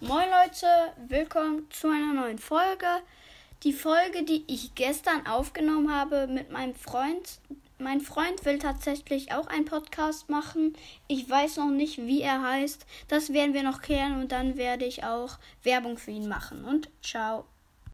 Moin Leute, willkommen zu einer neuen Folge. Die Folge, die ich gestern aufgenommen habe mit meinem Freund. Mein Freund will tatsächlich auch einen Podcast machen. Ich weiß noch nicht, wie er heißt. Das werden wir noch klären und dann werde ich auch Werbung für ihn machen. Und ciao.